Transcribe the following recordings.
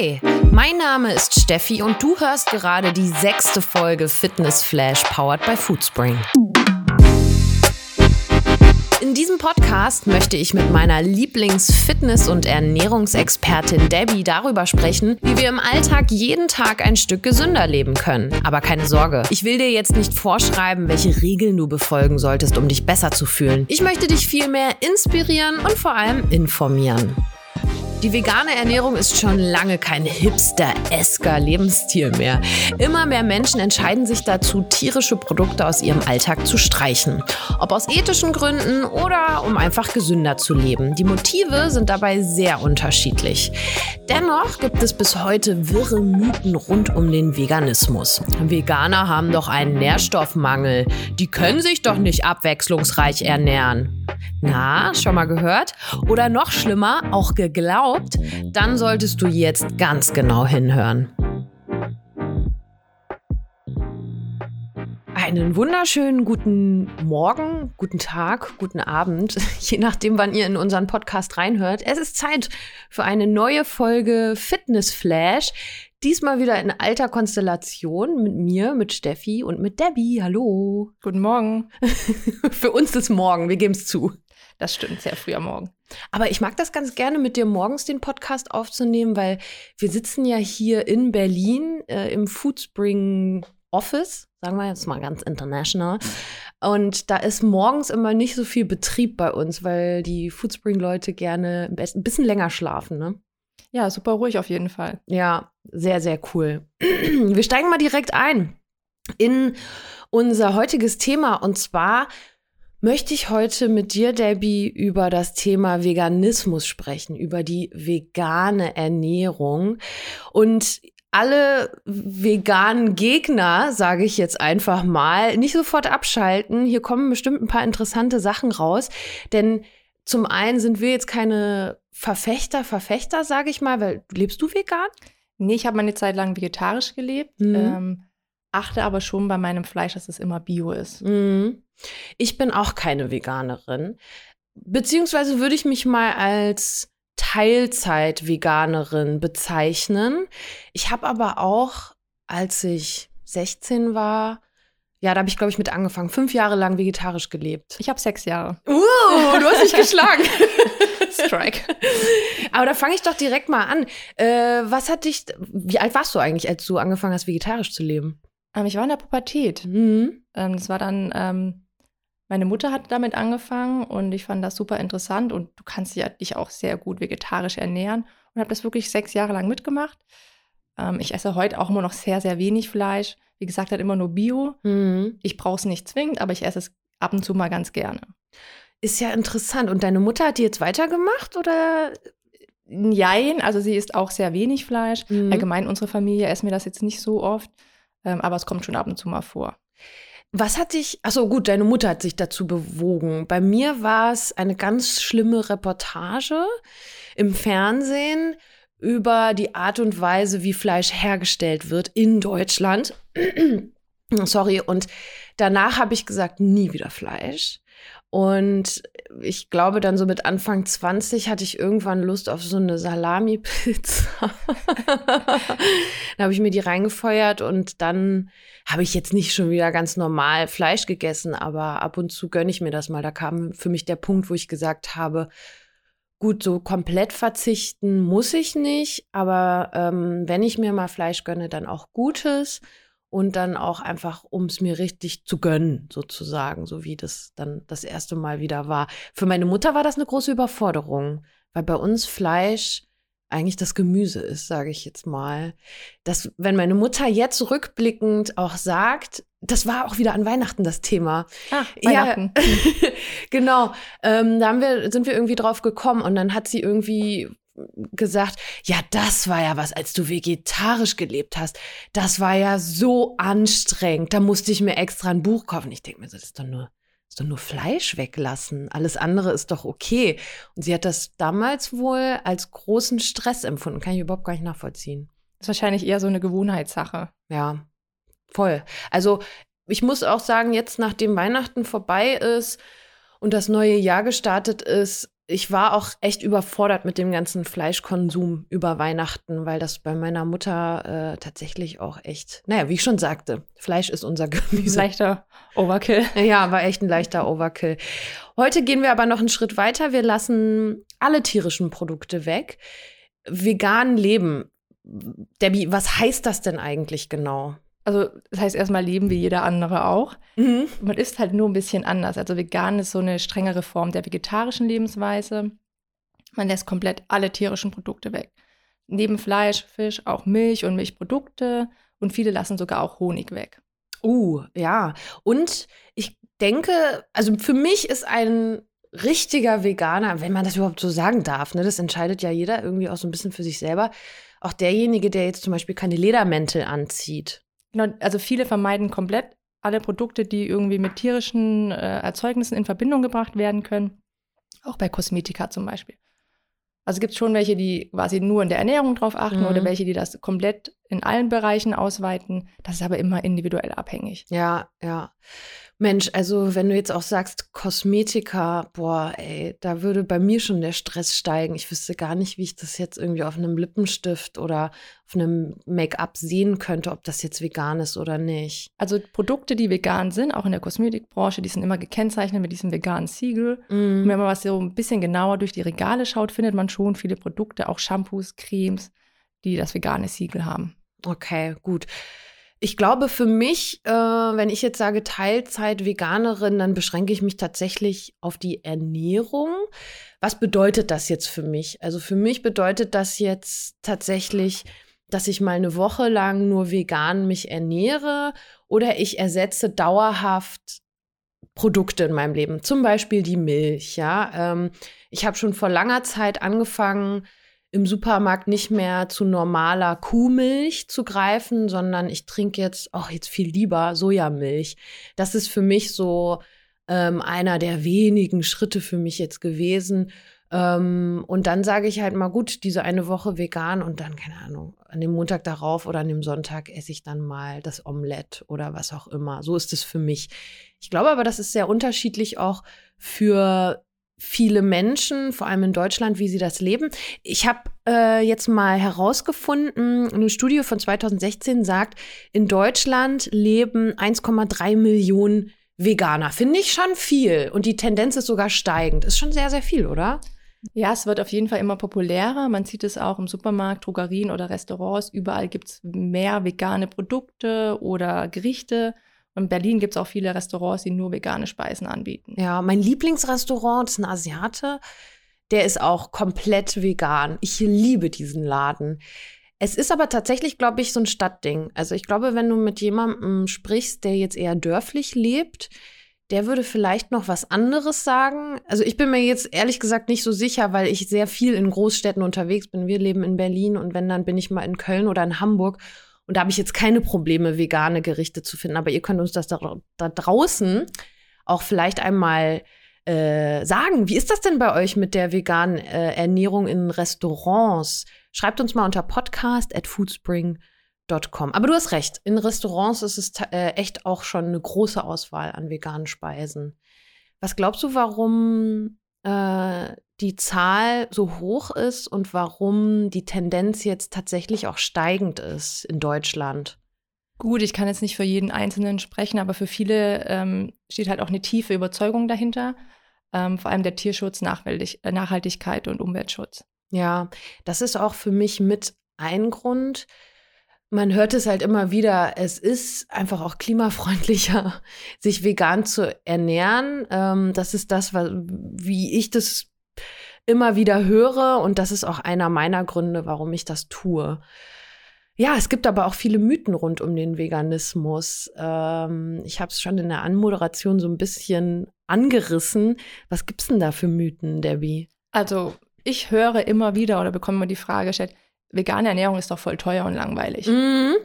Hi, mein Name ist Steffi und du hörst gerade die sechste Folge Fitness Flash powered by Foodspring. In diesem Podcast möchte ich mit meiner Lieblings-Fitness- und Ernährungsexpertin Debbie darüber sprechen, wie wir im Alltag jeden Tag ein Stück gesünder leben können. Aber keine Sorge, ich will dir jetzt nicht vorschreiben, welche Regeln du befolgen solltest, um dich besser zu fühlen. Ich möchte dich vielmehr inspirieren und vor allem informieren. Die vegane Ernährung ist schon lange kein hipster-esker Lebensstil mehr. Immer mehr Menschen entscheiden sich dazu, tierische Produkte aus ihrem Alltag zu streichen. Ob aus ethischen Gründen oder um einfach gesünder zu leben. Die Motive sind dabei sehr unterschiedlich. Dennoch gibt es bis heute wirre Mythen rund um den Veganismus. Veganer haben doch einen Nährstoffmangel. Die können sich doch nicht abwechslungsreich ernähren. Na, schon mal gehört? Oder noch schlimmer, auch geglaubt? Dann solltest du jetzt ganz genau hinhören. Einen wunderschönen guten Morgen, guten Tag, guten Abend, je nachdem, wann ihr in unseren Podcast reinhört. Es ist Zeit für eine neue Folge Fitness Flash. Diesmal wieder in alter Konstellation mit mir, mit Steffi und mit Debbie. Hallo. Guten Morgen. für uns ist morgen, wir geben es zu. Das stimmt, sehr früh am Morgen. Aber ich mag das ganz gerne, mit dir morgens den Podcast aufzunehmen, weil wir sitzen ja hier in Berlin äh, im Foodspring Office, sagen wir jetzt mal ganz international. Und da ist morgens immer nicht so viel Betrieb bei uns, weil die Foodspring-Leute gerne ein bisschen länger schlafen, ne? Ja, super ruhig auf jeden Fall. Ja, sehr, sehr cool. Wir steigen mal direkt ein in unser heutiges Thema und zwar möchte ich heute mit dir, Debbie, über das Thema Veganismus sprechen, über die vegane Ernährung. Und alle veganen Gegner, sage ich jetzt einfach mal, nicht sofort abschalten. Hier kommen bestimmt ein paar interessante Sachen raus. Denn zum einen sind wir jetzt keine Verfechter, Verfechter, sage ich mal, weil lebst du vegan? Nee, ich habe meine Zeit lang vegetarisch gelebt, mhm. ähm, achte aber schon bei meinem Fleisch, dass es immer bio ist. Mhm. Ich bin auch keine Veganerin. Beziehungsweise würde ich mich mal als Teilzeit-Veganerin bezeichnen. Ich habe aber auch, als ich 16 war, ja, da habe ich, glaube ich, mit angefangen. Fünf Jahre lang vegetarisch gelebt. Ich habe sechs Jahre. Uh, du hast mich geschlagen. Strike. Aber da fange ich doch direkt mal an. Äh, was hat dich, wie alt warst du eigentlich, als du angefangen hast, vegetarisch zu leben? Ähm, ich war in der Pubertät. Mhm. Ähm, das war dann ähm, meine Mutter hat damit angefangen und ich fand das super interessant und du kannst dich auch sehr gut vegetarisch ernähren und habe das wirklich sechs Jahre lang mitgemacht. Ähm, ich esse heute auch immer noch sehr, sehr wenig Fleisch. Wie gesagt, halt immer nur Bio. Mhm. Ich brauche es nicht zwingend, aber ich esse es ab und zu mal ganz gerne. Ist ja interessant. Und deine Mutter hat die jetzt weitergemacht oder? Nein, also sie isst auch sehr wenig Fleisch. Mhm. Allgemein unsere Familie essen wir das jetzt nicht so oft, ähm, aber es kommt schon ab und zu mal vor. Was hat dich, achso gut, deine Mutter hat sich dazu bewogen. Bei mir war es eine ganz schlimme Reportage im Fernsehen über die Art und Weise, wie Fleisch hergestellt wird in Deutschland. Sorry, und danach habe ich gesagt, nie wieder Fleisch. Und ich glaube, dann so mit Anfang 20 hatte ich irgendwann Lust auf so eine Salami-Pizza. da habe ich mir die reingefeuert und dann habe ich jetzt nicht schon wieder ganz normal Fleisch gegessen, aber ab und zu gönne ich mir das mal. Da kam für mich der Punkt, wo ich gesagt habe, gut, so komplett verzichten muss ich nicht, aber ähm, wenn ich mir mal Fleisch gönne, dann auch Gutes und dann auch einfach, um es mir richtig zu gönnen, sozusagen, so wie das dann das erste Mal wieder war. Für meine Mutter war das eine große Überforderung, weil bei uns Fleisch eigentlich das Gemüse ist, sage ich jetzt mal. Dass, wenn meine Mutter jetzt rückblickend auch sagt, das war auch wieder an Weihnachten das Thema. Ah, Weihnachten. Ja, genau. Ähm, da haben wir, sind wir irgendwie drauf gekommen und dann hat sie irgendwie gesagt, ja, das war ja was, als du vegetarisch gelebt hast. Das war ja so anstrengend. Da musste ich mir extra ein Buch kaufen. Ich denke mir, das ist doch nur, das ist doch nur Fleisch weglassen. Alles andere ist doch okay. Und sie hat das damals wohl als großen Stress empfunden. Kann ich überhaupt gar nicht nachvollziehen. Das ist wahrscheinlich eher so eine Gewohnheitssache. Ja, voll. Also ich muss auch sagen, jetzt nachdem Weihnachten vorbei ist und das neue Jahr gestartet ist, ich war auch echt überfordert mit dem ganzen Fleischkonsum über Weihnachten, weil das bei meiner Mutter äh, tatsächlich auch echt, naja, wie ich schon sagte, Fleisch ist unser Gemüse. Leichter Overkill. Ja, war echt ein leichter Overkill. Heute gehen wir aber noch einen Schritt weiter. Wir lassen alle tierischen Produkte weg. Vegan leben. Debbie, was heißt das denn eigentlich genau? Also das heißt erstmal leben wie jeder andere auch. Mhm. Man isst halt nur ein bisschen anders. Also vegan ist so eine strengere Form der vegetarischen Lebensweise. Man lässt komplett alle tierischen Produkte weg. Neben Fleisch, Fisch auch Milch und Milchprodukte und viele lassen sogar auch Honig weg. Uh, ja. Und ich denke, also für mich ist ein richtiger Veganer, wenn man das überhaupt so sagen darf, ne, das entscheidet ja jeder irgendwie auch so ein bisschen für sich selber, auch derjenige, der jetzt zum Beispiel keine Ledermäntel anzieht. Genau, also viele vermeiden komplett alle Produkte, die irgendwie mit tierischen äh, Erzeugnissen in Verbindung gebracht werden können. Auch bei Kosmetika zum Beispiel. Also gibt es schon welche, die quasi nur in der Ernährung drauf achten mhm. oder welche, die das komplett in allen Bereichen ausweiten. Das ist aber immer individuell abhängig. Ja, ja. Mensch, also wenn du jetzt auch sagst Kosmetika, boah, ey, da würde bei mir schon der Stress steigen. Ich wüsste gar nicht, wie ich das jetzt irgendwie auf einem Lippenstift oder auf einem Make-up sehen könnte, ob das jetzt vegan ist oder nicht. Also Produkte, die vegan sind, auch in der Kosmetikbranche, die sind immer gekennzeichnet mit diesem veganen Siegel. Mm. Und wenn man was so ein bisschen genauer durch die Regale schaut, findet man schon viele Produkte, auch Shampoos, Cremes, die das vegane Siegel haben. Okay, gut. Ich glaube, für mich, äh, wenn ich jetzt sage Teilzeit-Veganerin, dann beschränke ich mich tatsächlich auf die Ernährung. Was bedeutet das jetzt für mich? Also für mich bedeutet das jetzt tatsächlich, dass ich mal eine Woche lang nur vegan mich ernähre oder ich ersetze dauerhaft Produkte in meinem Leben, zum Beispiel die Milch. Ja, ähm, ich habe schon vor langer Zeit angefangen, im Supermarkt nicht mehr zu normaler Kuhmilch zu greifen, sondern ich trinke jetzt auch jetzt viel lieber Sojamilch. Das ist für mich so ähm, einer der wenigen Schritte für mich jetzt gewesen. Ähm, und dann sage ich halt mal, gut, diese eine Woche vegan und dann, keine Ahnung, an dem Montag darauf oder an dem Sonntag esse ich dann mal das Omelett oder was auch immer. So ist es für mich. Ich glaube aber, das ist sehr unterschiedlich auch für viele Menschen, vor allem in Deutschland, wie sie das leben. Ich habe äh, jetzt mal herausgefunden, eine Studie von 2016 sagt, in Deutschland leben 1,3 Millionen Veganer. Finde ich schon viel. Und die Tendenz ist sogar steigend. Ist schon sehr, sehr viel, oder? Ja, es wird auf jeden Fall immer populärer. Man sieht es auch im Supermarkt, Drogerien oder Restaurants. Überall gibt es mehr vegane Produkte oder Gerichte. Und in Berlin gibt es auch viele Restaurants, die nur vegane Speisen anbieten. Ja, mein Lieblingsrestaurant ist ein Asiate. Der ist auch komplett vegan. Ich liebe diesen Laden. Es ist aber tatsächlich, glaube ich, so ein Stadtding. Also ich glaube, wenn du mit jemandem sprichst, der jetzt eher dörflich lebt, der würde vielleicht noch was anderes sagen. Also ich bin mir jetzt ehrlich gesagt nicht so sicher, weil ich sehr viel in Großstädten unterwegs bin. Wir leben in Berlin und wenn, dann bin ich mal in Köln oder in Hamburg. Und da habe ich jetzt keine Probleme, vegane Gerichte zu finden. Aber ihr könnt uns das da, da draußen auch vielleicht einmal äh, sagen. Wie ist das denn bei euch mit der veganen äh, Ernährung in Restaurants? Schreibt uns mal unter podcast at foodspring.com. Aber du hast recht, in Restaurants ist es äh, echt auch schon eine große Auswahl an veganen Speisen. Was glaubst du, warum äh, die Zahl so hoch ist und warum die Tendenz jetzt tatsächlich auch steigend ist in Deutschland. Gut, ich kann jetzt nicht für jeden Einzelnen sprechen, aber für viele ähm, steht halt auch eine tiefe Überzeugung dahinter, ähm, vor allem der Tierschutz, äh, Nachhaltigkeit und Umweltschutz. Ja, das ist auch für mich mit ein Grund. Man hört es halt immer wieder, es ist einfach auch klimafreundlicher, sich vegan zu ernähren. Ähm, das ist das, wie ich das immer wieder höre und das ist auch einer meiner Gründe, warum ich das tue. Ja, es gibt aber auch viele Mythen rund um den Veganismus. Ähm, ich habe es schon in der Anmoderation so ein bisschen angerissen. Was gibt's denn da für Mythen, Debbie? Also ich höre immer wieder oder bekomme immer die Frage gestellt, vegane Ernährung ist doch voll teuer und langweilig. Mhm.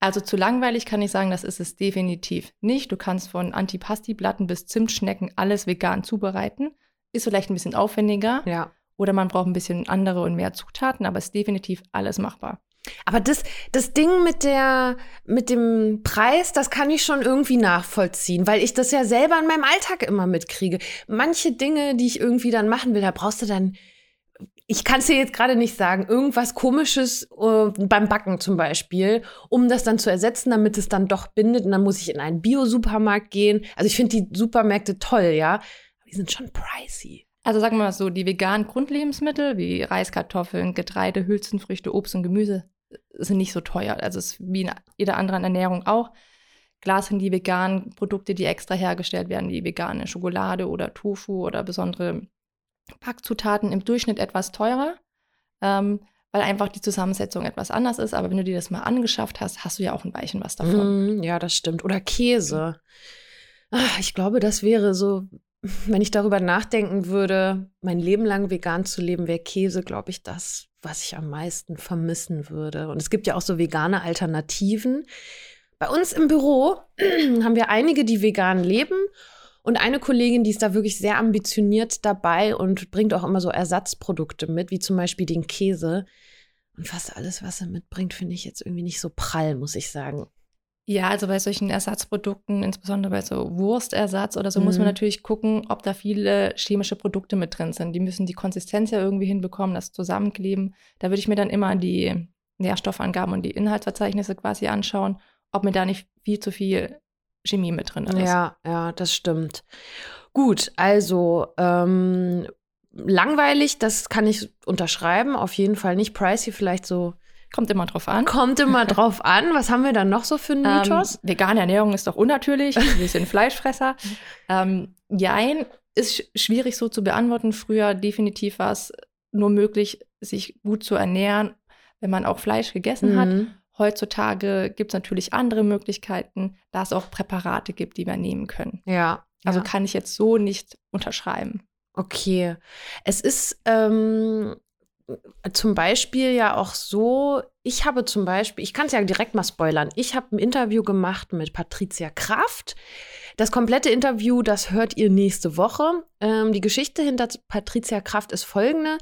Also zu langweilig kann ich sagen, das ist es definitiv nicht. Du kannst von Antipasti-Platten bis Zimtschnecken alles vegan zubereiten. Ist vielleicht ein bisschen aufwendiger. Ja. Oder man braucht ein bisschen andere und mehr Zutaten, aber ist definitiv alles machbar. Aber das, das Ding mit der, mit dem Preis, das kann ich schon irgendwie nachvollziehen, weil ich das ja selber in meinem Alltag immer mitkriege. Manche Dinge, die ich irgendwie dann machen will, da brauchst du dann, ich kann es dir jetzt gerade nicht sagen, irgendwas komisches äh, beim Backen zum Beispiel, um das dann zu ersetzen, damit es dann doch bindet. Und dann muss ich in einen Bio-Supermarkt gehen. Also ich finde die Supermärkte toll, ja. Die sind schon pricey. Also sagen wir mal so, die veganen Grundlebensmittel wie Reis, Kartoffeln, Getreide, Hülsenfrüchte, Obst und Gemüse sind nicht so teuer. Also es ist wie in jeder anderen Ernährung auch. Klar sind die veganen Produkte, die extra hergestellt werden, wie vegane Schokolade oder Tofu oder besondere Packzutaten im Durchschnitt etwas teurer, ähm, weil einfach die Zusammensetzung etwas anders ist. Aber wenn du dir das mal angeschafft hast, hast du ja auch ein Weichen was davon. Mm, ja, das stimmt. Oder Käse. Ach, ich glaube, das wäre so wenn ich darüber nachdenken würde, mein Leben lang vegan zu leben, wäre Käse, glaube ich, das, was ich am meisten vermissen würde. Und es gibt ja auch so vegane Alternativen. Bei uns im Büro haben wir einige, die vegan leben. Und eine Kollegin, die ist da wirklich sehr ambitioniert dabei und bringt auch immer so Ersatzprodukte mit, wie zum Beispiel den Käse. Und fast alles, was er mitbringt, finde ich jetzt irgendwie nicht so prall, muss ich sagen. Ja, also bei solchen Ersatzprodukten, insbesondere bei so Wurstersatz oder so, mhm. muss man mhm. natürlich gucken, ob da viele chemische Produkte mit drin sind. Die müssen die Konsistenz ja irgendwie hinbekommen, das Zusammenkleben. Da würde ich mir dann immer die Nährstoffangaben und die Inhaltsverzeichnisse quasi anschauen, ob mir da nicht viel zu viel Chemie mit drin ist. Ja, ja, das stimmt. Gut, also ähm, langweilig, das kann ich unterschreiben. Auf jeden Fall nicht pricey, vielleicht so Kommt immer drauf an. Kommt immer drauf an. Was haben wir dann noch so für einen ähm, Mythos? Ähm, vegane Ernährung ist doch unnatürlich. Wir sind Fleischfresser. ähm, jein, ist schwierig so zu beantworten. Früher definitiv war es nur möglich, sich gut zu ernähren, wenn man auch Fleisch gegessen mhm. hat. Heutzutage gibt es natürlich andere Möglichkeiten, da es auch Präparate gibt, die wir nehmen können. Ja. Also ja. kann ich jetzt so nicht unterschreiben. Okay. Es ist ähm, zum Beispiel ja auch so, ich habe zum Beispiel, ich kann es ja direkt mal spoilern, ich habe ein Interview gemacht mit Patricia Kraft. Das komplette Interview, das hört ihr nächste Woche. Ähm, die Geschichte hinter Patricia Kraft ist folgende.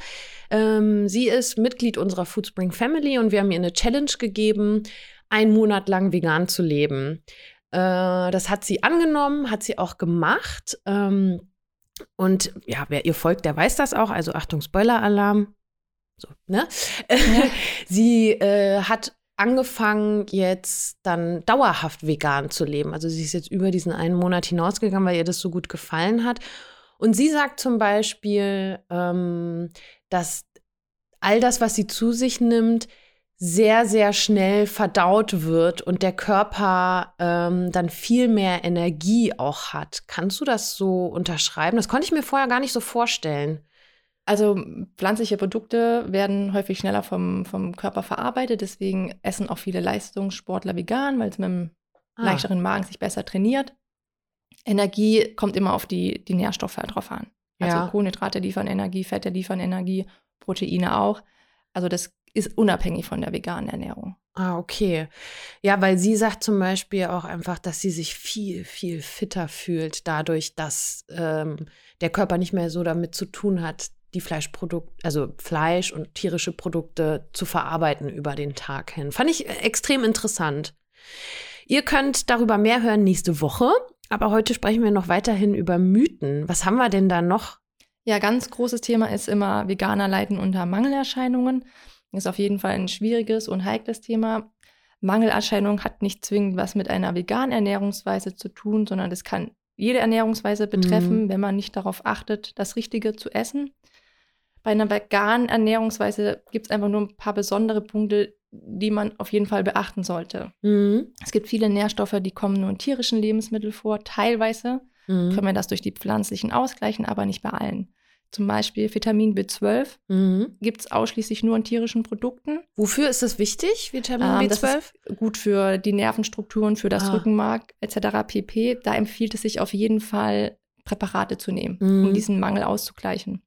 Ähm, sie ist Mitglied unserer Foodspring Family und wir haben ihr eine Challenge gegeben, einen Monat lang vegan zu leben. Äh, das hat sie angenommen, hat sie auch gemacht. Ähm, und ja, wer ihr folgt, der weiß das auch. Also Achtung, Spoiler-Alarm so, ne? Ja. sie äh, hat angefangen, jetzt dann dauerhaft vegan zu leben. Also sie ist jetzt über diesen einen Monat hinausgegangen, weil ihr das so gut gefallen hat. Und sie sagt zum Beispiel, ähm, dass all das, was sie zu sich nimmt, sehr, sehr schnell verdaut wird und der Körper ähm, dann viel mehr Energie auch hat. Kannst du das so unterschreiben? Das konnte ich mir vorher gar nicht so vorstellen. Also pflanzliche Produkte werden häufig schneller vom, vom Körper verarbeitet, deswegen essen auch viele Leistungssportler vegan, weil es mit einem ah. leichteren Magen sich besser trainiert. Energie kommt immer auf die, die Nährstoffe halt drauf an. Also ja. Kohlenhydrate liefern Energie, Fette liefern Energie, Proteine auch. Also das ist unabhängig von der veganen Ernährung. Ah, okay. Ja, weil sie sagt zum Beispiel auch einfach, dass sie sich viel, viel fitter fühlt, dadurch, dass ähm, der Körper nicht mehr so damit zu tun hat, die Fleischprodukte, also Fleisch und tierische Produkte zu verarbeiten über den Tag hin. Fand ich extrem interessant. Ihr könnt darüber mehr hören nächste Woche, aber heute sprechen wir noch weiterhin über Mythen. Was haben wir denn da noch? Ja, ganz großes Thema ist immer Veganer leiden unter Mangelerscheinungen. Ist auf jeden Fall ein schwieriges und heikles Thema. Mangelerscheinung hat nicht zwingend was mit einer veganen Ernährungsweise zu tun, sondern das kann jede Ernährungsweise betreffen, mhm. wenn man nicht darauf achtet, das Richtige zu essen. Bei einer veganen Ernährungsweise gibt es einfach nur ein paar besondere Punkte, die man auf jeden Fall beachten sollte. Mhm. Es gibt viele Nährstoffe, die kommen nur in tierischen Lebensmitteln vor. Teilweise mhm. können wir das durch die pflanzlichen ausgleichen, aber nicht bei allen. Zum Beispiel Vitamin B12 mhm. gibt es ausschließlich nur in tierischen Produkten. Wofür ist das wichtig, Vitamin ähm, B12? Das ist gut für die Nervenstrukturen, für das ah. Rückenmark etc. pp. Da empfiehlt es sich auf jeden Fall, Präparate zu nehmen, mhm. um diesen Mangel auszugleichen.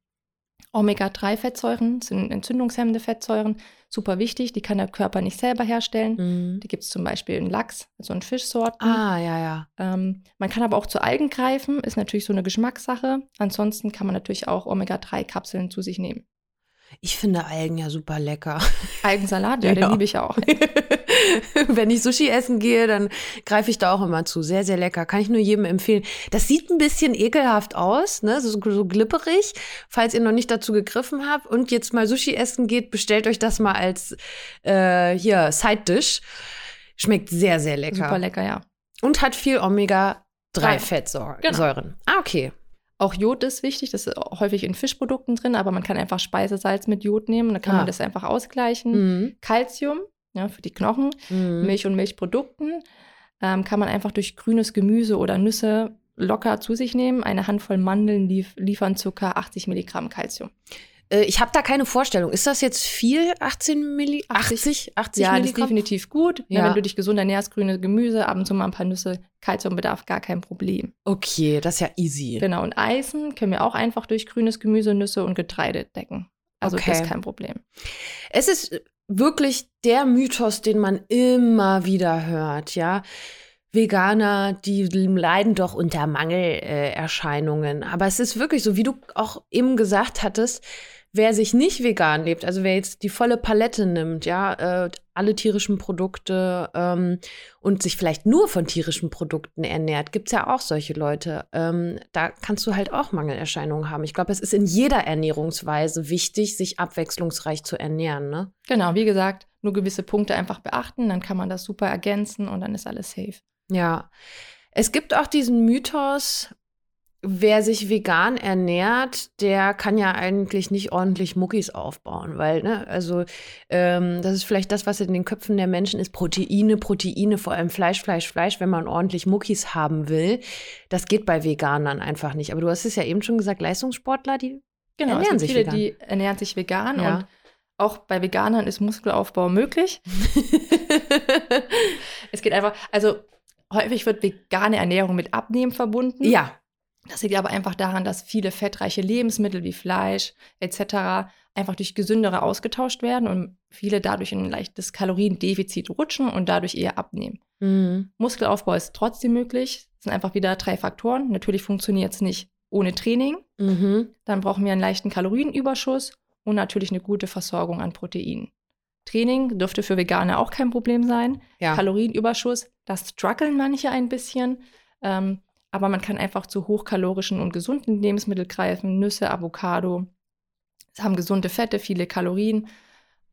Omega-3-Fettsäuren sind entzündungshemmende Fettsäuren, super wichtig. Die kann der Körper nicht selber herstellen. Mhm. Die gibt es zum Beispiel in Lachs, also in Fischsorten. Ah, ja, ja. Ähm, man kann aber auch zu Algen greifen, ist natürlich so eine Geschmackssache. Ansonsten kann man natürlich auch Omega-3-Kapseln zu sich nehmen. Ich finde Algen ja super lecker. Algensalat, ja, den Ja. liebe ich auch. Wenn ich Sushi essen gehe, dann greife ich da auch immer zu. Sehr, sehr lecker. Kann ich nur jedem empfehlen. Das sieht ein bisschen ekelhaft aus, ne? so, so glipperig, falls ihr noch nicht dazu gegriffen habt und jetzt mal Sushi essen geht, bestellt euch das mal als äh, hier Side-Dish. Schmeckt sehr, sehr lecker. Super lecker, ja. Und hat viel Drei. Omega-3-Fettsäuren. Genau. Ah, okay. Auch Jod ist wichtig, das ist häufig in Fischprodukten drin, aber man kann einfach Speisesalz mit Jod nehmen, dann kann Ah. man das einfach ausgleichen. Mhm. Calcium, ja, für die Knochen, Mhm. Milch und Milchprodukten ähm, kann man einfach durch grünes Gemüse oder Nüsse locker zu sich nehmen. Eine Handvoll Mandeln lief liefern ca. 80 Milligramm Calcium. Äh, ich habe da keine Vorstellung. Ist das jetzt viel? 18 Milli 80? 80? 80 ja, das ist Milligramm? definitiv gut. Ja. Ja. wenn du dich gesund ernährst, grüne Gemüse, ab und zu mal ein paar Nüsse, Calciumbedarf gar kein Problem. Okay, das ist ja easy. Genau, und Eisen können wir auch einfach durch grünes Gemüse, Nüsse und Getreide decken. Also Okay. das ist kein Problem. Es ist wirklich der Mythos, den man immer wieder hört, ja. Veganer, die leiden doch unter Mangelerscheinungen. Erscheinungen. Aber es ist wirklich so, wie du auch eben gesagt hattest, wer sich nicht vegan lebt, also wer jetzt die volle Palette nimmt, ja, äh, alle tierischen Produkte ähm, und sich vielleicht nur von tierischen Produkten ernährt, gibt's ja auch solche Leute. Ähm, da kannst du halt auch Mangelerscheinungen haben. Ich glaube, es ist in jeder Ernährungsweise wichtig, sich abwechslungsreich zu ernähren, ne? Genau, wie gesagt, nur gewisse Punkte einfach beachten, dann kann man das super ergänzen und dann ist alles safe. Ja. Es gibt auch diesen Mythos, wer sich vegan ernährt, der kann ja eigentlich nicht ordentlich Muckis aufbauen, weil, ne, also ähm, das ist vielleicht das, was in den Köpfen der Menschen ist, Proteine, Proteine, vor allem Fleisch, Fleisch, Fleisch, wenn man ordentlich Muckis haben will. Das geht bei Veganern einfach nicht. Aber du hast es ja eben schon gesagt, Leistungssportler, die Genau, Ernähren sich viele, vegan. die ernähren sich vegan Ja. und auch bei Veganern ist Muskelaufbau möglich. Es geht einfach, also häufig wird vegane Ernährung mit Abnehmen verbunden. ja, Das liegt aber einfach daran, dass viele fettreiche Lebensmittel wie Fleisch etc. einfach durch gesündere ausgetauscht werden und viele dadurch in ein leichtes Kaloriendefizit rutschen und dadurch eher abnehmen. mhm. Muskelaufbau ist trotzdem möglich. Es sind einfach wieder drei Faktoren. Natürlich funktioniert es nicht ohne Training. Mhm. Dann brauchen wir einen leichten Kalorienüberschuss und natürlich eine gute Versorgung an Proteinen. Training dürfte für Veganer auch kein Problem sein. ja. Kalorienüberschuss, das strugglen manche ein bisschen. Ähm, aber man kann einfach zu hochkalorischen und gesunden Lebensmitteln greifen. Nüsse, Avocado. Es haben gesunde Fette, viele Kalorien.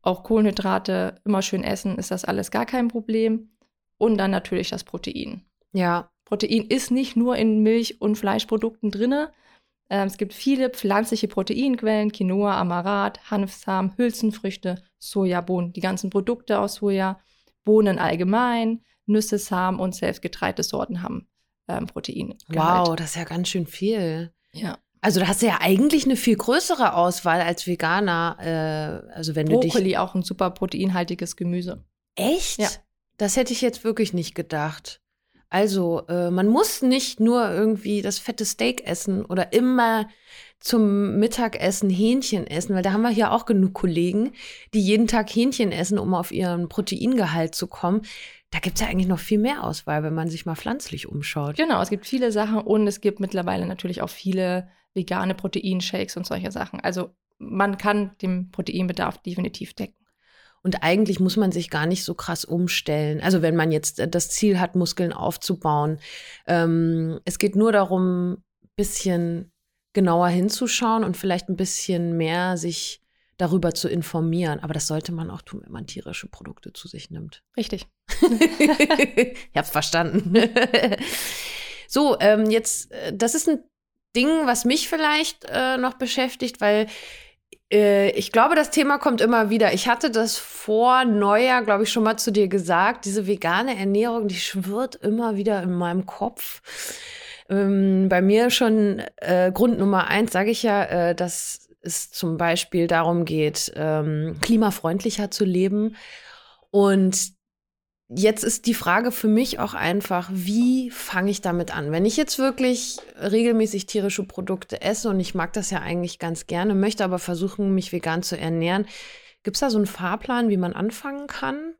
Auch Kohlenhydrate, immer schön essen, ist das alles gar kein Problem. Und dann natürlich das Protein. ja. Protein ist nicht nur in Milch- und Fleischprodukten drin. Ähm, es gibt viele pflanzliche Proteinquellen, Quinoa, Amarat, Hanfsamen, Hülsenfrüchte, Sojabohnen, die ganzen Produkte aus Soja, Bohnen allgemein, Nüsse, Samen und selbst Getreidesorten haben ähm, Protein. Wow, das ist ja ganz schön viel. Ja. Also da hast du ja eigentlich eine viel größere Auswahl als Veganer. Äh, also wenn du dich Brokkoli auch ein super proteinhaltiges Gemüse. echt, Ja. das hätte ich jetzt wirklich nicht gedacht. Also äh, man muss nicht nur irgendwie das fette Steak essen oder immer zum Mittagessen Hähnchen essen, weil da haben wir hier auch genug Kollegen, die jeden Tag Hähnchen essen, um auf ihren Proteingehalt zu kommen. Da gibt es ja eigentlich noch viel mehr Auswahl, wenn man sich mal pflanzlich umschaut. Genau, es gibt viele Sachen und es gibt mittlerweile natürlich auch viele vegane Proteinshakes und solche Sachen. Also man kann den Proteinbedarf definitiv decken. Und eigentlich muss man sich gar nicht so krass umstellen. Also wenn man jetzt äh, das Ziel hat, Muskeln aufzubauen. Ähm, es geht nur darum, ein bisschen genauer hinzuschauen und vielleicht ein bisschen mehr sich darüber zu informieren. Aber das sollte man auch tun, wenn man tierische Produkte zu sich nimmt. Richtig. ich hab's verstanden. so, ähm, jetzt, äh, das ist ein Ding, was mich vielleicht äh, noch beschäftigt, weil äh, ich glaube, das Thema kommt immer wieder. Ich hatte das vor Neujahr, glaube ich, schon mal zu dir gesagt. Diese vegane Ernährung, die schwirrt immer wieder in meinem Kopf. Ähm, bei mir schon äh, Grund Nummer eins, sage ich ja, äh, dass es zum Beispiel darum geht, ähm, klimafreundlicher zu leben. Und jetzt ist die Frage für mich auch einfach, wie fange ich damit an? Wenn ich jetzt wirklich regelmäßig tierische Produkte esse und ich mag das ja eigentlich ganz gerne, möchte aber versuchen, mich vegan zu ernähren, gibt es da so einen Fahrplan, wie man anfangen kann?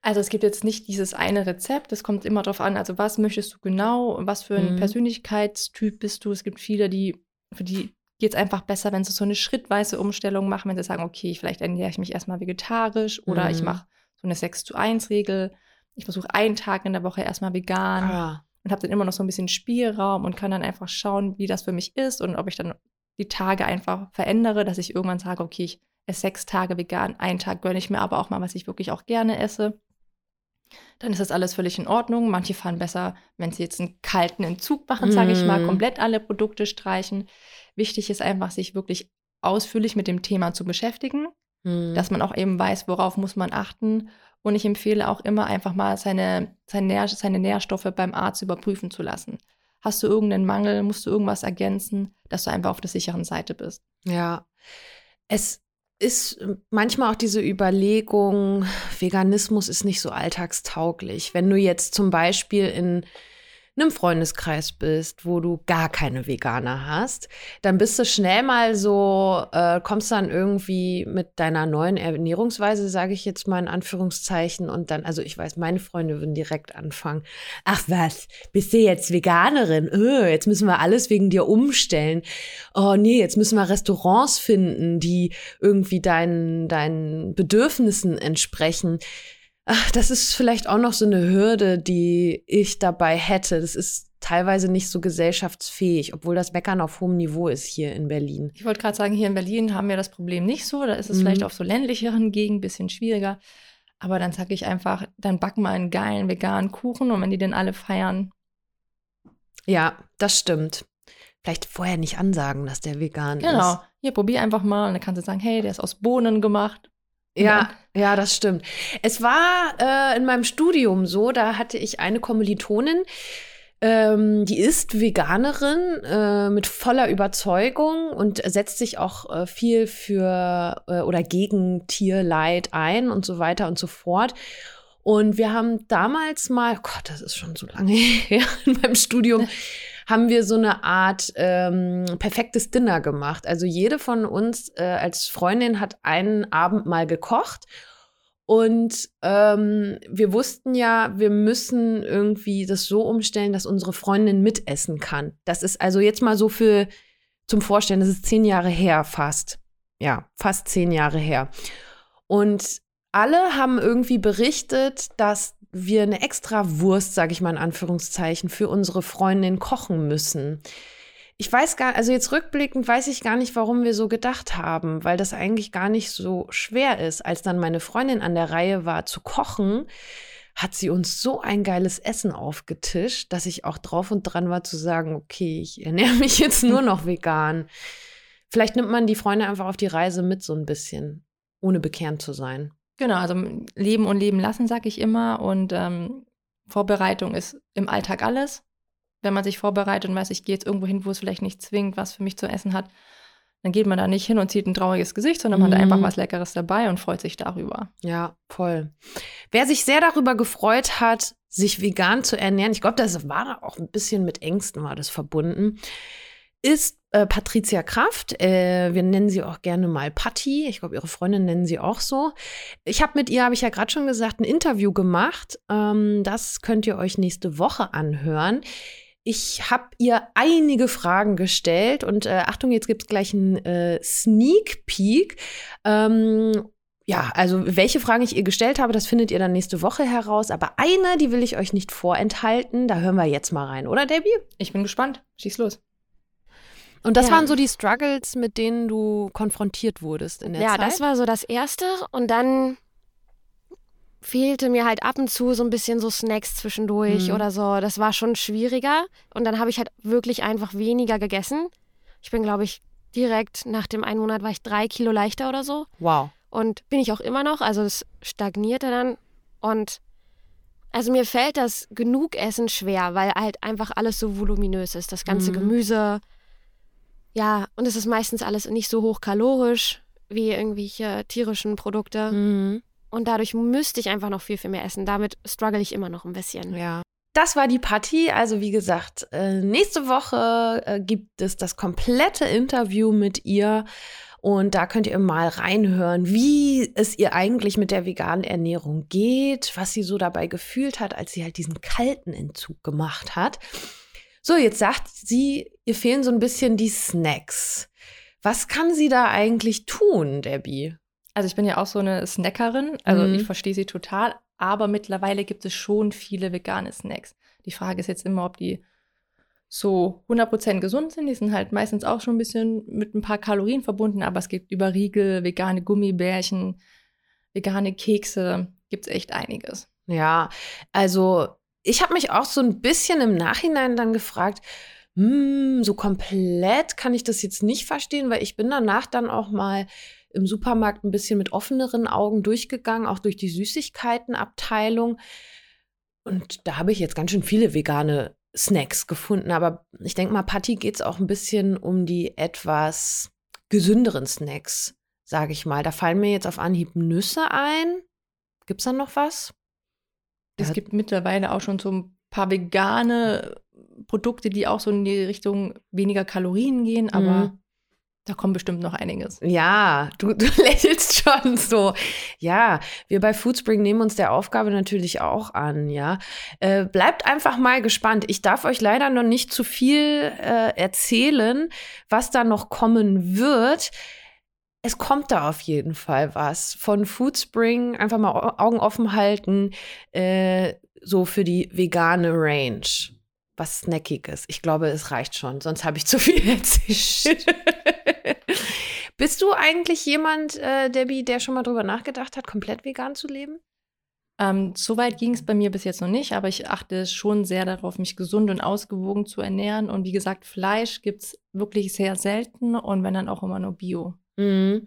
Also es gibt jetzt nicht dieses eine Rezept, es kommt immer darauf an, also was möchtest du genau, was für ein Mhm. Persönlichkeitstyp bist du. Es gibt viele, die, für die geht es einfach besser, wenn sie so eine schrittweise Umstellung machen, wenn sie sagen, okay, vielleicht ernähre ich mich erstmal vegetarisch oder Mhm. ich mache so eine 6 zu 1 Regel. Ich versuche einen Tag in der Woche erstmal vegan Ah, und habe dann immer noch so ein bisschen Spielraum und kann dann einfach schauen, wie das für mich ist und ob ich dann die Tage einfach verändere, dass ich irgendwann sage, okay, ich esse sechs Tage vegan, einen Tag gönne ich mir aber auch mal, was ich wirklich auch gerne esse. Dann ist das alles völlig in Ordnung. Manche fahren besser, wenn sie jetzt einen kalten Entzug machen, sage ich mal, Mhm. komplett alle Produkte streichen. Wichtig ist einfach, sich wirklich ausführlich mit dem Thema zu beschäftigen hm. dass man auch eben weiß, worauf muss man achten. Und ich empfehle auch immer einfach mal seine, seine, seine Nährstoffe beim Arzt überprüfen zu lassen. Hast du irgendeinen Mangel, musst du irgendwas ergänzen, dass du einfach auf der sicheren Seite bist. Ja. Es ist manchmal auch diese Überlegung, Veganismus ist nicht so alltagstauglich. Wenn du jetzt zum Beispiel in einem Freundeskreis bist, wo du gar keine Veganer hast, dann bist du schnell mal so, äh, kommst dann irgendwie mit deiner neuen Ernährungsweise, sage ich jetzt mal in Anführungszeichen, und dann, also ich weiß, meine Freunde würden direkt anfangen. Ach was, bist du jetzt Veganerin? Öh, jetzt müssen wir alles wegen dir umstellen. Oh nee, jetzt müssen wir Restaurants finden, die irgendwie deinen, deinen Bedürfnissen entsprechen. Ach, das ist vielleicht auch noch so eine Hürde, die ich dabei hätte. Das ist teilweise nicht so gesellschaftsfähig, obwohl das Meckern auf hohem Niveau ist hier in Berlin. Ich wollte gerade sagen, hier in Berlin haben wir das Problem nicht so. Da ist es Mhm. vielleicht auf so ländlicheren Gegenden ein bisschen schwieriger. Aber dann sage ich einfach, dann backen wir einen geilen veganen Kuchen und wenn die den alle feiern, Ja, das stimmt. Vielleicht vorher nicht ansagen, dass der vegan genau, ist. hier probier einfach mal und dann kannst du sagen, hey, der ist aus Bohnen gemacht. Ja, ja, das stimmt. Es war äh, in meinem Studium so, da hatte ich eine Kommilitonin, ähm, die ist Veganerin äh, mit voller Überzeugung und setzt sich auch äh, viel für äh, oder gegen Tierleid ein und so weiter und so fort. Und wir haben damals mal, oh Gott, das ist schon so lange her in meinem Studium, haben wir so eine Art ähm, perfektes Dinner gemacht. Also jede von uns äh, als Freundin hat einen Abend mal gekocht. Und ähm, wir wussten ja, wir müssen irgendwie das so umstellen, dass unsere Freundin mitessen kann. Das ist also jetzt mal so für zum Vorstellen, das ist zehn Jahre her fast. Ja, fast zehn Jahre her. Und alle haben irgendwie berichtet, dass wir eine extra Wurst, sage ich mal in Anführungszeichen, für unsere Freundin kochen müssen. Ich weiß gar, also jetzt rückblickend weiß ich gar nicht, warum wir so gedacht haben, weil das eigentlich gar nicht so schwer ist. Als dann meine Freundin an der Reihe war zu kochen, hat sie uns so ein geiles Essen aufgetischt, dass ich auch drauf und dran war zu sagen, okay, ich ernähre mich jetzt nur noch vegan. Vielleicht nimmt man die Freunde einfach auf die Reise mit so ein bisschen, ohne bekernt zu sein. Genau, also leben und leben lassen, sage ich immer. Und ähm, Vorbereitung ist im Alltag alles. Wenn man sich vorbereitet und weiß, ich gehe jetzt irgendwo hin, wo es vielleicht nicht zwingend was für mich zu essen hat, dann geht man da nicht hin und zieht ein trauriges Gesicht, sondern man hat Mhm. einfach was Leckeres dabei und freut sich darüber. Ja, voll. Wer sich sehr darüber gefreut hat, sich vegan zu ernähren, ich glaube, das war auch ein bisschen mit Ängsten war das verbunden, ist äh, Patricia Kraft. Äh, wir nennen sie auch gerne mal Patti. Ich glaube, ihre Freundin nennen sie auch so. Ich habe mit ihr, habe ich ja gerade schon gesagt, ein Interview gemacht. Ähm, das könnt ihr euch nächste Woche anhören. Ich habe ihr einige Fragen gestellt und äh, Achtung, jetzt gibt es gleich einen äh, Sneak Peek. Ähm, ja, also welche Fragen ich ihr gestellt habe, das findet ihr dann nächste Woche heraus. Aber eine, die will ich euch nicht vorenthalten. Da hören wir jetzt mal rein, oder Debbie? Ich bin gespannt. Schieß los. Und das Ja. waren so die Struggles, mit denen du konfrontiert wurdest in der ja, Zeit. das war so das Erste. Und dann fehlte mir halt ab und zu so ein bisschen so Snacks zwischendurch Mhm. oder so. Das war schon schwieriger. Und dann habe ich halt wirklich einfach weniger gegessen. Ich bin, glaube ich, direkt nach dem einen Monat war ich drei Kilo leichter oder so. wow. Und bin ich auch immer noch. Also es stagnierte dann. Und also mir fällt das genug Essen schwer, weil halt einfach alles so voluminös ist. Das ganze Mhm. Gemüse. Ja, und es ist meistens alles nicht so hochkalorisch wie irgendwelche tierischen Produkte. Mhm. Und dadurch müsste ich einfach noch viel, viel mehr essen. Damit struggle ich immer noch ein bisschen. Ja. Das war die Patti. Also wie gesagt, äh, nächste Woche äh, gibt es das komplette Interview mit ihr. Und da könnt ihr mal reinhören, wie es ihr eigentlich mit der veganen Ernährung geht, was sie so dabei gefühlt hat, als sie halt diesen kalten Entzug gemacht hat. So, jetzt sagt sie, ihr fehlen so ein bisschen die Snacks. Was kann sie da eigentlich tun, Debbie? Also ich bin ja auch so eine Snackerin, also Mhm. ich verstehe sie total, aber mittlerweile gibt es schon viele vegane Snacks. Die Frage ist jetzt immer, ob die so 100% gesund sind. Die sind halt meistens auch schon ein bisschen mit ein paar Kalorien verbunden, aber es gibt über Riegel, vegane Gummibärchen, vegane Kekse, gibt es echt einiges. Ja, also ich habe mich auch so ein bisschen im Nachhinein dann gefragt, hm, so komplett kann ich das jetzt nicht verstehen, weil ich bin danach dann auch mal im Supermarkt ein bisschen mit offeneren Augen durchgegangen, auch durch die Süßigkeitenabteilung. Und da habe ich jetzt ganz schön viele vegane Snacks gefunden. Aber ich denke mal, Patti geht es auch ein bisschen um die etwas gesünderen Snacks, sage ich mal. Da fallen mir jetzt auf Anhieb Nüsse ein. Gibt es da noch was? Es gibt mittlerweile auch schon so ein paar vegane Produkte, die auch so in die Richtung weniger Kalorien gehen, aber Mhm. da kommt bestimmt noch einiges. Ja, du, du lächelst schon so. Ja, wir bei Foodspring nehmen uns der Aufgabe natürlich auch an, ja. Äh, bleibt einfach mal gespannt. Ich darf euch leider noch nicht zu viel äh, erzählen, was da noch kommen wird. Es kommt da auf jeden Fall was von Foodspring. Einfach mal Au- Augen offen halten, äh, so für die vegane Range. Was Snackiges. Ich glaube, es reicht schon, sonst habe ich zu viel erzählt. Bist du eigentlich jemand, äh, Debbie, der schon mal drüber nachgedacht hat, komplett vegan zu leben? Ähm, Soweit ging es bei mir bis jetzt noch nicht, aber ich achte schon sehr darauf, mich gesund und ausgewogen zu ernähren. Und wie gesagt, Fleisch gibt es wirklich sehr selten und wenn dann auch immer nur Bio. Mhm.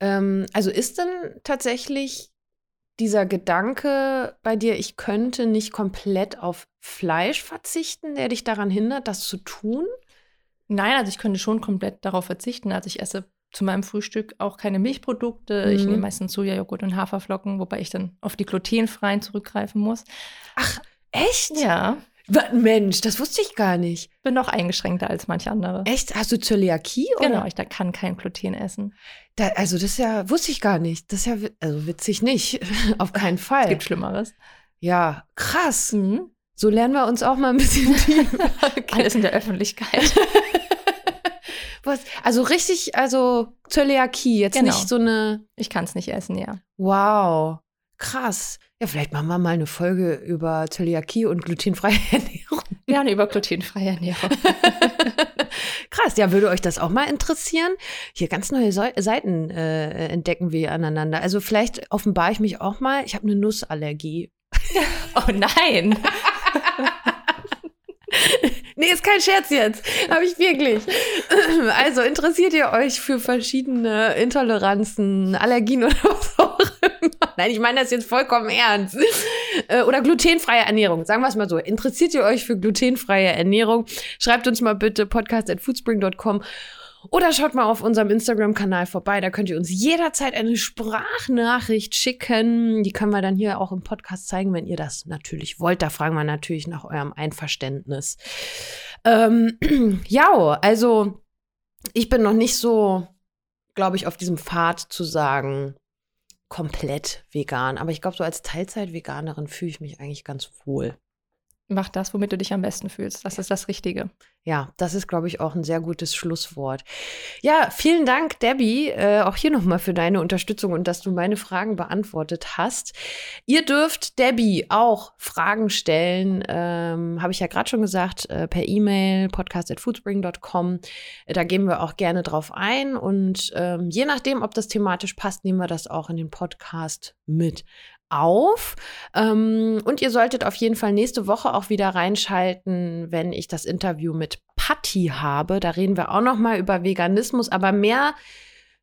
Ähm, also ist denn tatsächlich dieser Gedanke bei dir, ich könnte nicht komplett auf Fleisch verzichten, der dich daran hindert, das zu tun? Nein, also ich könnte schon komplett darauf verzichten. Also ich esse zu meinem Frühstück auch keine Milchprodukte. Ich Mhm. nehme meistens Sojajoghurt und Haferflocken, wobei ich dann auf die glutenfreien zurückgreifen muss. Ach, echt? Ja, Mensch, das wusste ich gar nicht. bin noch eingeschränkter als manche andere. Echt? Hast du Zöliakie? Genau, Oder? ich da kann kein Gluten essen. Da, also das ist ja, wusste ich gar nicht. Das ist ja, also witzig nicht. Auf keinen Es Fall. gibt Schlimmeres. Ja, krass. Mhm. So lernen wir uns auch mal ein bisschen tiefer. Alles in der Öffentlichkeit. Was, also richtig, also Zöliakie, jetzt Genau. nicht so eine, Ich kann es nicht essen, ja. wow, krass. Ja, vielleicht machen wir mal eine Folge über Zöliakie und glutenfreie Ernährung. Gerne über glutenfreie Ernährung. Krass, ja, würde euch das auch mal interessieren? Hier ganz neue Seu- Seiten äh, entdecken wir aneinander. Also vielleicht offenbare ich mich auch mal. Ich habe eine Nussallergie. Oh nein! Nee, ist kein Scherz jetzt. Habe ich wirklich. Also interessiert ihr euch für verschiedene Intoleranzen, Allergien oder was auch immer? Nein, ich meine das jetzt vollkommen ernst. Äh, Oder glutenfreie Ernährung. Sagen wir es mal so. Interessiert ihr euch für glutenfreie Ernährung? Schreibt uns mal bitte podcast.foodspring.com oder schaut mal auf unserem Instagram-Kanal vorbei. Da könnt ihr uns jederzeit eine Sprachnachricht schicken. Die können wir dann hier auch im Podcast zeigen, wenn ihr das natürlich wollt. Da fragen wir natürlich nach eurem Einverständnis. Ähm, ja, also ich bin noch nicht so, glaube ich, auf diesem Pfad zu sagen, komplett vegan. Aber ich glaube, so als Teilzeit-Veganerin fühle ich mich eigentlich ganz wohl. Mach das, womit du dich am besten fühlst. Das ist das Richtige. Ja, das ist, glaube ich, auch ein sehr gutes Schlusswort. Ja, vielen Dank, Debbie, äh, auch hier nochmal für deine Unterstützung und dass du meine Fragen beantwortet hast. Ihr dürft Debbie auch Fragen stellen, ähm, habe ich ja gerade schon gesagt, äh, per E-Mail, podcast.foodspring.com. Äh, Da gehen wir auch gerne drauf ein und ähm, je nachdem, ob das thematisch passt, nehmen wir das auch in den Podcast mit auf. Ähm, und ihr solltet auf jeden Fall nächste Woche auch wieder reinschalten, wenn ich das Interview mit Patti habe. Da reden wir auch noch mal über Veganismus, aber mehr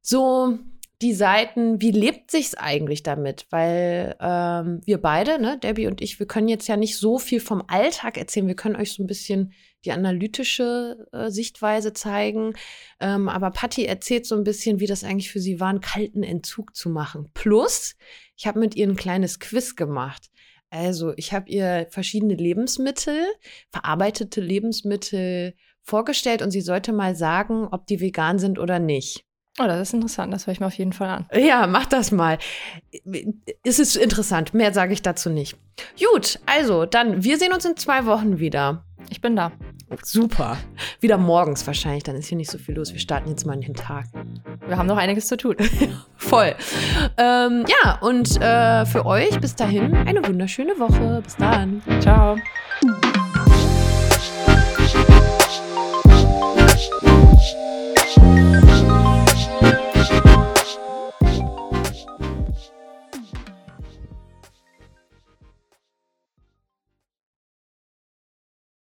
so die Seiten, wie lebt sich's eigentlich damit? Weil ähm, wir beide, ne, Debbie und ich, wir können jetzt ja nicht so viel vom Alltag erzählen. Wir können euch so ein bisschen die analytische äh, Sichtweise zeigen. Ähm, aber Patti erzählt so ein bisschen, wie das eigentlich für sie war, einen kalten Entzug zu machen. Plus, ich habe mit ihr ein kleines Quiz gemacht. Also, ich habe ihr verschiedene Lebensmittel, verarbeitete Lebensmittel vorgestellt und sie sollte mal sagen, ob die vegan sind oder nicht. Oh, das ist interessant. Das höre ich mir auf jeden Fall an. Ja, mach das mal. Es ist interessant. Mehr sage ich dazu nicht. Gut, also dann, wir sehen uns in zwei Wochen wieder. Ich bin da. Super. Wieder morgens wahrscheinlich, dann ist hier nicht so viel los. Wir starten jetzt mal in den Tag. Wir haben noch einiges zu tun. Voll. Ähm, ja, und äh, für euch bis dahin eine wunderschöne Woche. Bis dann. Ciao.